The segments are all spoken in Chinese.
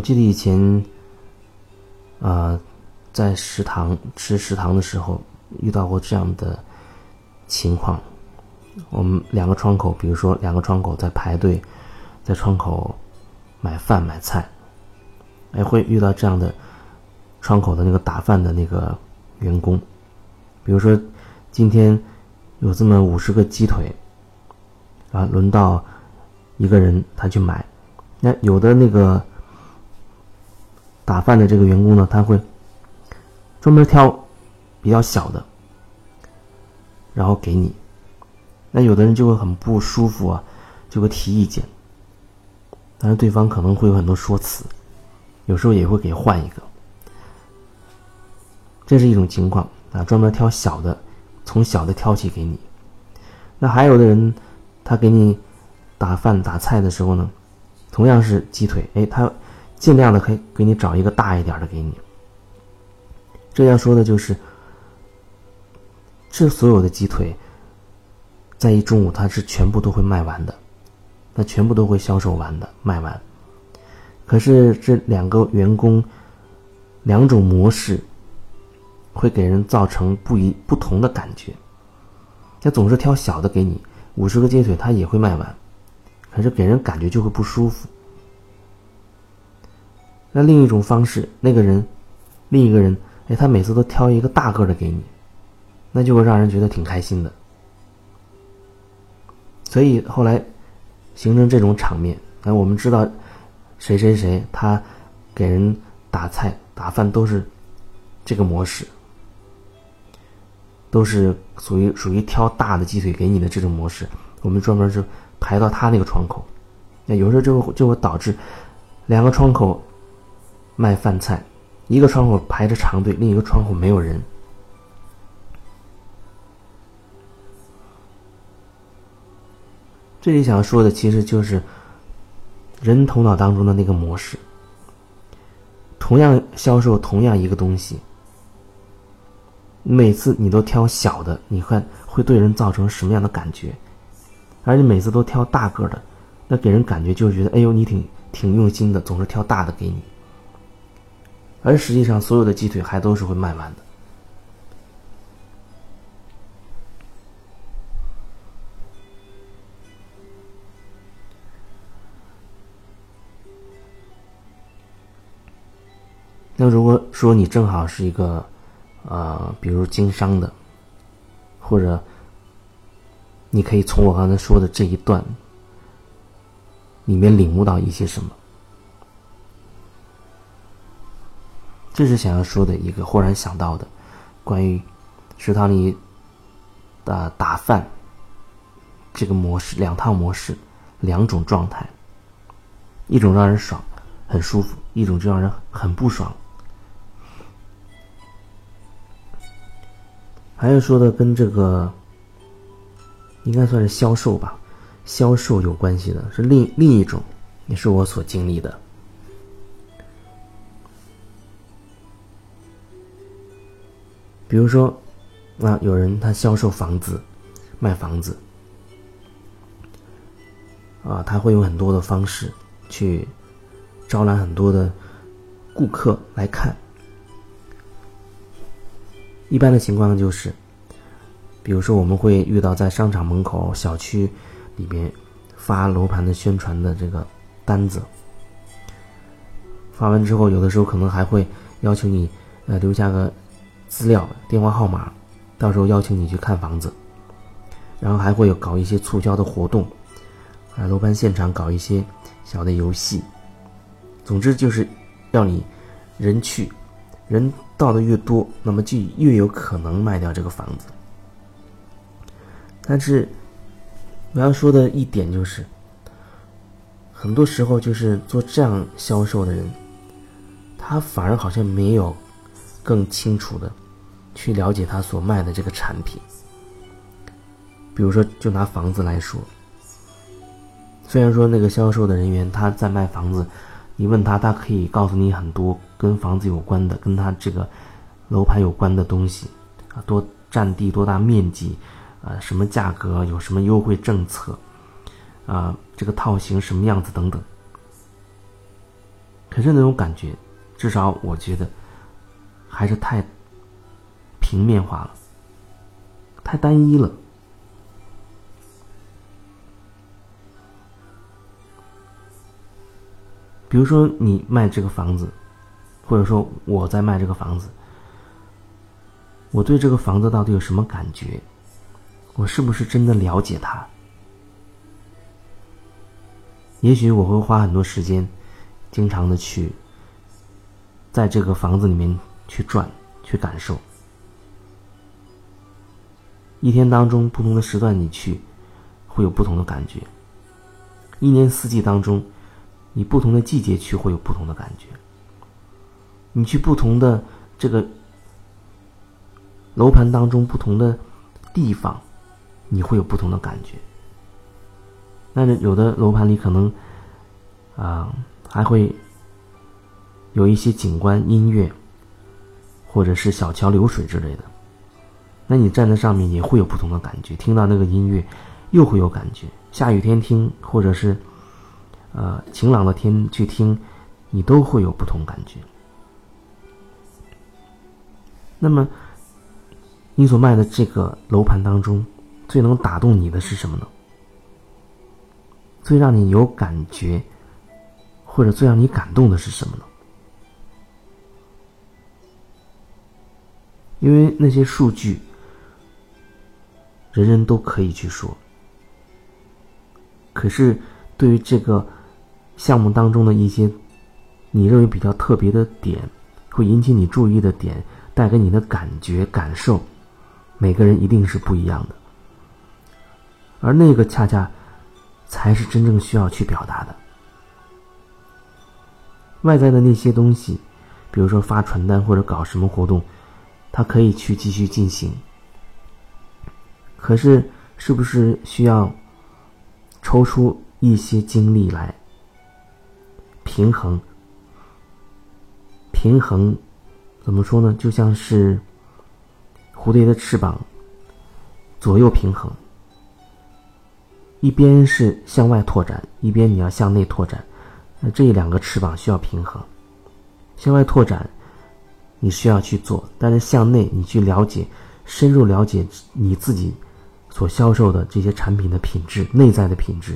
我记得以前，啊，在食堂吃食堂的时候遇到过这样的情况。我们两个窗口，比如说两个窗口在排队，在窗口买饭买菜，哎，会遇到这样的窗口的那个打饭的那个员工。比如说今天有这么五十个鸡腿，啊，轮到一个人他去买，那有的那个。打饭的这个员工呢，他会专门挑比较小的，然后给你。那有的人就会很不舒服啊，就会提意见。但是对方可能会有很多说辞，有时候也会给换一个。这是一种情况啊，专门挑小的，从小的挑起给你。那还有的人，他给你打饭打菜的时候呢，同样是鸡腿，哎，他。尽量的可以给你找一个大一点的给你。这要说的就是，这所有的鸡腿，在一中午它是全部都会卖完的，那全部都会销售完的卖完。可是这两个员工，两种模式，会给人造成不一不同的感觉。他总是挑小的给你，五十个鸡腿他也会卖完，可是给人感觉就会不舒服。那另一种方式，那个人，另一个人，哎，他每次都挑一个大个的给你，那就会让人觉得挺开心的。所以后来形成这种场面。那我们知道，谁谁谁他给人打菜打饭都是这个模式，都是属于属于挑大的鸡腿给你的这种模式。我们专门是排到他那个窗口，那有时候就会就会导致两个窗口。卖饭菜，一个窗口排着长队，另一个窗口没有人。这里想要说的其实就是人头脑当中的那个模式。同样销售同样一个东西，每次你都挑小的，你看会对人造成什么样的感觉？而你每次都挑大个的，那给人感觉就觉得，哎呦，你挺挺用心的，总是挑大的给你。而实际上，所有的鸡腿还都是会卖完的。那如果说你正好是一个，呃，比如经商的，或者你可以从我刚才说的这一段里面领悟到一些什么。这是想要说的一个忽然想到的，关于食堂里的打饭这个模式，两套模式，两种状态，一种让人爽，很舒服；一种就让人很不爽。还有说的跟这个应该算是销售吧，销售有关系的是另另一种，也是我所经历的。比如说，啊，有人他销售房子，卖房子，啊，他会用很多的方式去招揽很多的顾客来看。一般的情况就是，比如说我们会遇到在商场门口、小区里边发楼盘的宣传的这个单子，发完之后，有的时候可能还会要求你呃留下个。资料、电话号码，到时候邀请你去看房子，然后还会有搞一些促销的活动，啊，楼盘现场搞一些小的游戏，总之就是要你人去，人到的越多，那么就越有可能卖掉这个房子。但是我要说的一点就是，很多时候就是做这样销售的人，他反而好像没有更清楚的。去了解他所卖的这个产品，比如说，就拿房子来说，虽然说那个销售的人员他在卖房子，你问他，他可以告诉你很多跟房子有关的、跟他这个楼盘有关的东西啊，多占地、多大面积，啊，什么价格、有什么优惠政策，啊，这个套型什么样子等等。可是那种感觉，至少我觉得还是太平面化了，太单一了。比如说，你卖这个房子，或者说我在卖这个房子，我对这个房子到底有什么感觉？我是不是真的了解它？也许我会花很多时间，经常的去在这个房子里面去转、去感受。一天当中不同的时段你去，会有不同的感觉。一年四季当中。你不同的季节去会有不同的感觉。你去不同的这个楼盘当中不同的地方，你会有不同的感觉。那有的楼盘里可能啊还会有一些景观、音乐，或者是小桥流水之类的。那你站在上面也会有不同的感觉，听到那个音乐又会有感觉。下雨天听，或者是。呃，晴朗的天去听，你都会有不同感觉。那么，你所卖的这个楼盘当中，最能打动你的是什么呢？最让你有感觉，或者最让你感动的是什么呢？因为那些数据，人人都可以去说，可是对于这个。项目当中的一些你认为比较特别的点，会引起你注意的点，带给你的感觉感受，每个人一定是不一样的。而那个恰恰才是真正需要去表达的。外在的那些东西，比如说发传单或者搞什么活动，它可以去继续进行。可是，是不是需要抽出一些精力来？平衡，平衡，怎么说呢？就像是蝴蝶的翅膀，左右平衡。一边是向外拓展，一边你要向内拓展，那这两个翅膀需要平衡。向外拓展，你需要去做；但是向内，你去了解、深入了解你自己所销售的这些产品的品质、内在的品质，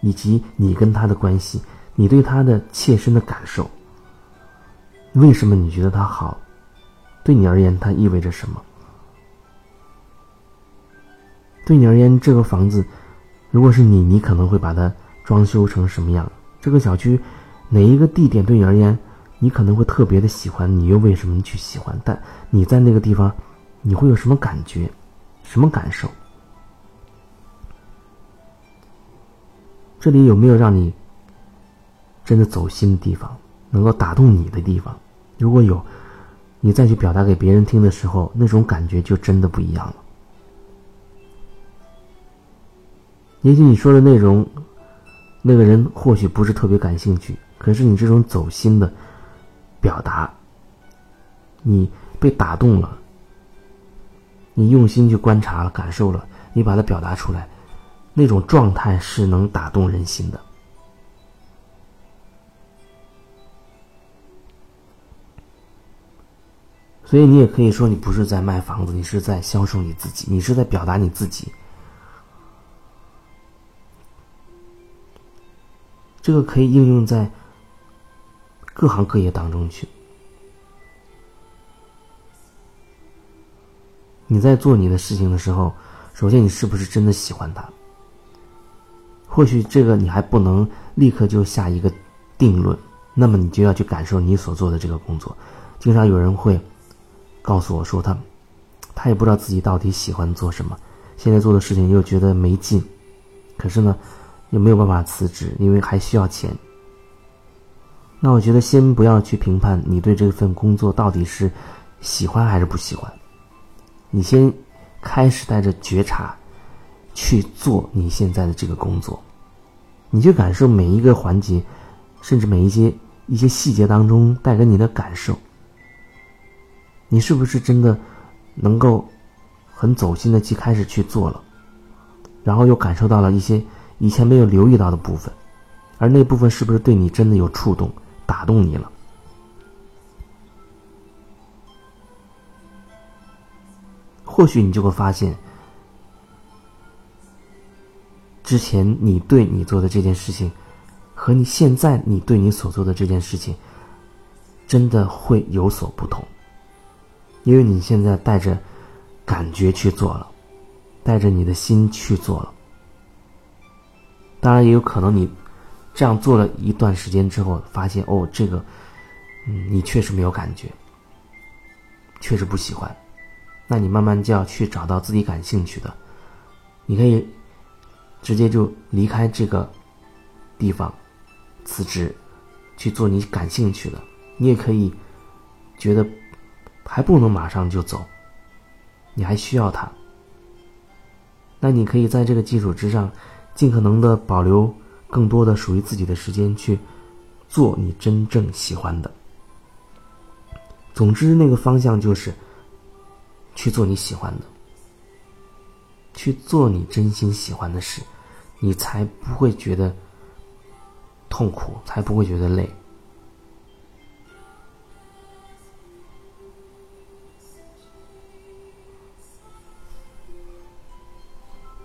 以及你跟他的关系。你对他的切身的感受，为什么你觉得他好？对你而言，它意味着什么？对你而言，这个房子，如果是你，你可能会把它装修成什么样？这个小区哪一个地点对你而言，你可能会特别的喜欢？你又为什么去喜欢？但你在那个地方，你会有什么感觉？什么感受？这里有没有让你？真的走心的地方，能够打动你的地方，如果有，你再去表达给别人听的时候，那种感觉就真的不一样了。也许你说的内容，那个人或许不是特别感兴趣，可是你这种走心的表达，你被打动了，你用心去观察了、感受了，你把它表达出来，那种状态是能打动人心的。所以你也可以说，你不是在卖房子，你是在销售你自己，你是在表达你自己。这个可以应用在各行各业当中去。你在做你的事情的时候，首先你是不是真的喜欢它？或许这个你还不能立刻就下一个定论，那么你就要去感受你所做的这个工作。经常有人会。告诉我说他，他也不知道自己到底喜欢做什么，现在做的事情又觉得没劲，可是呢，又没有办法辞职，因为还需要钱。那我觉得先不要去评判你对这份工作到底是喜欢还是不喜欢，你先开始带着觉察去做你现在的这个工作，你去感受每一个环节，甚至每一些一些细节当中带给你的感受。你是不是真的能够很走心的去开始去做了，然后又感受到了一些以前没有留意到的部分，而那部分是不是对你真的有触动，打动你了。或许你就会发现，之前你对你做的这件事情，和你现在你对你所做的这件事情，真的会有所不同。因为你现在带着感觉去做了，带着你的心去做了。当然，也有可能你这样做了一段时间之后，发现哦，这个，嗯，你确实没有感觉，确实不喜欢。那你慢慢就要去找到自己感兴趣的，你可以直接就离开这个地方，辞职，去做你感兴趣的。你也可以觉得还不能马上就走，你还需要他。那你可以在这个基础之上，尽可能的保留更多的属于自己的时间去做你真正喜欢的。总之，那个方向就是。去做你喜欢的，去做你真心喜欢的事，你才不会觉得痛苦，才不会觉得累。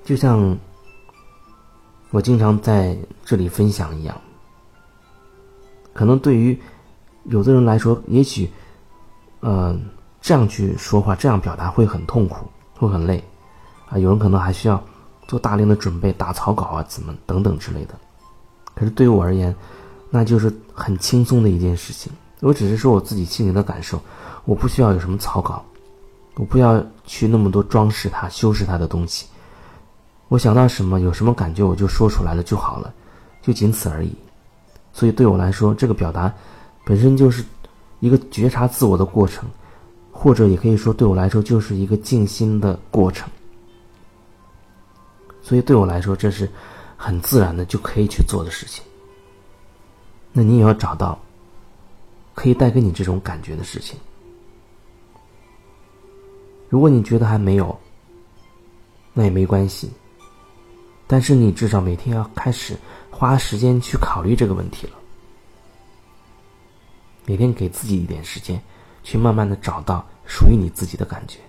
就像我经常在这里分享一样，可能对于有的人来说，也许，嗯。这样去说话，这样表达会很痛苦，会很累，啊，有人可能还需要做大量的准备，打草稿啊，怎么等等之类的。可是对于我而言，那就是很轻松的一件事情。我只是说我自己心里的感受，我不需要有什么草稿，我不要去那么多装饰它、修饰它的东西。我想到什么，有什么感觉，我就说出来了就好了，就仅此而已。所以对我来说，这个表达本身就是一个觉察自我的过程。或者也可以说，对我来说就是一个静心的过程。所以对我来说，这是很自然的就可以去做的事情。那你也要找到可以带给你这种感觉的事情。如果你觉得还没有，那也没关系。但是你至少每天要开始花时间去考虑这个问题了。每天给自己一点时间，去慢慢的找到。属于你自己的感觉。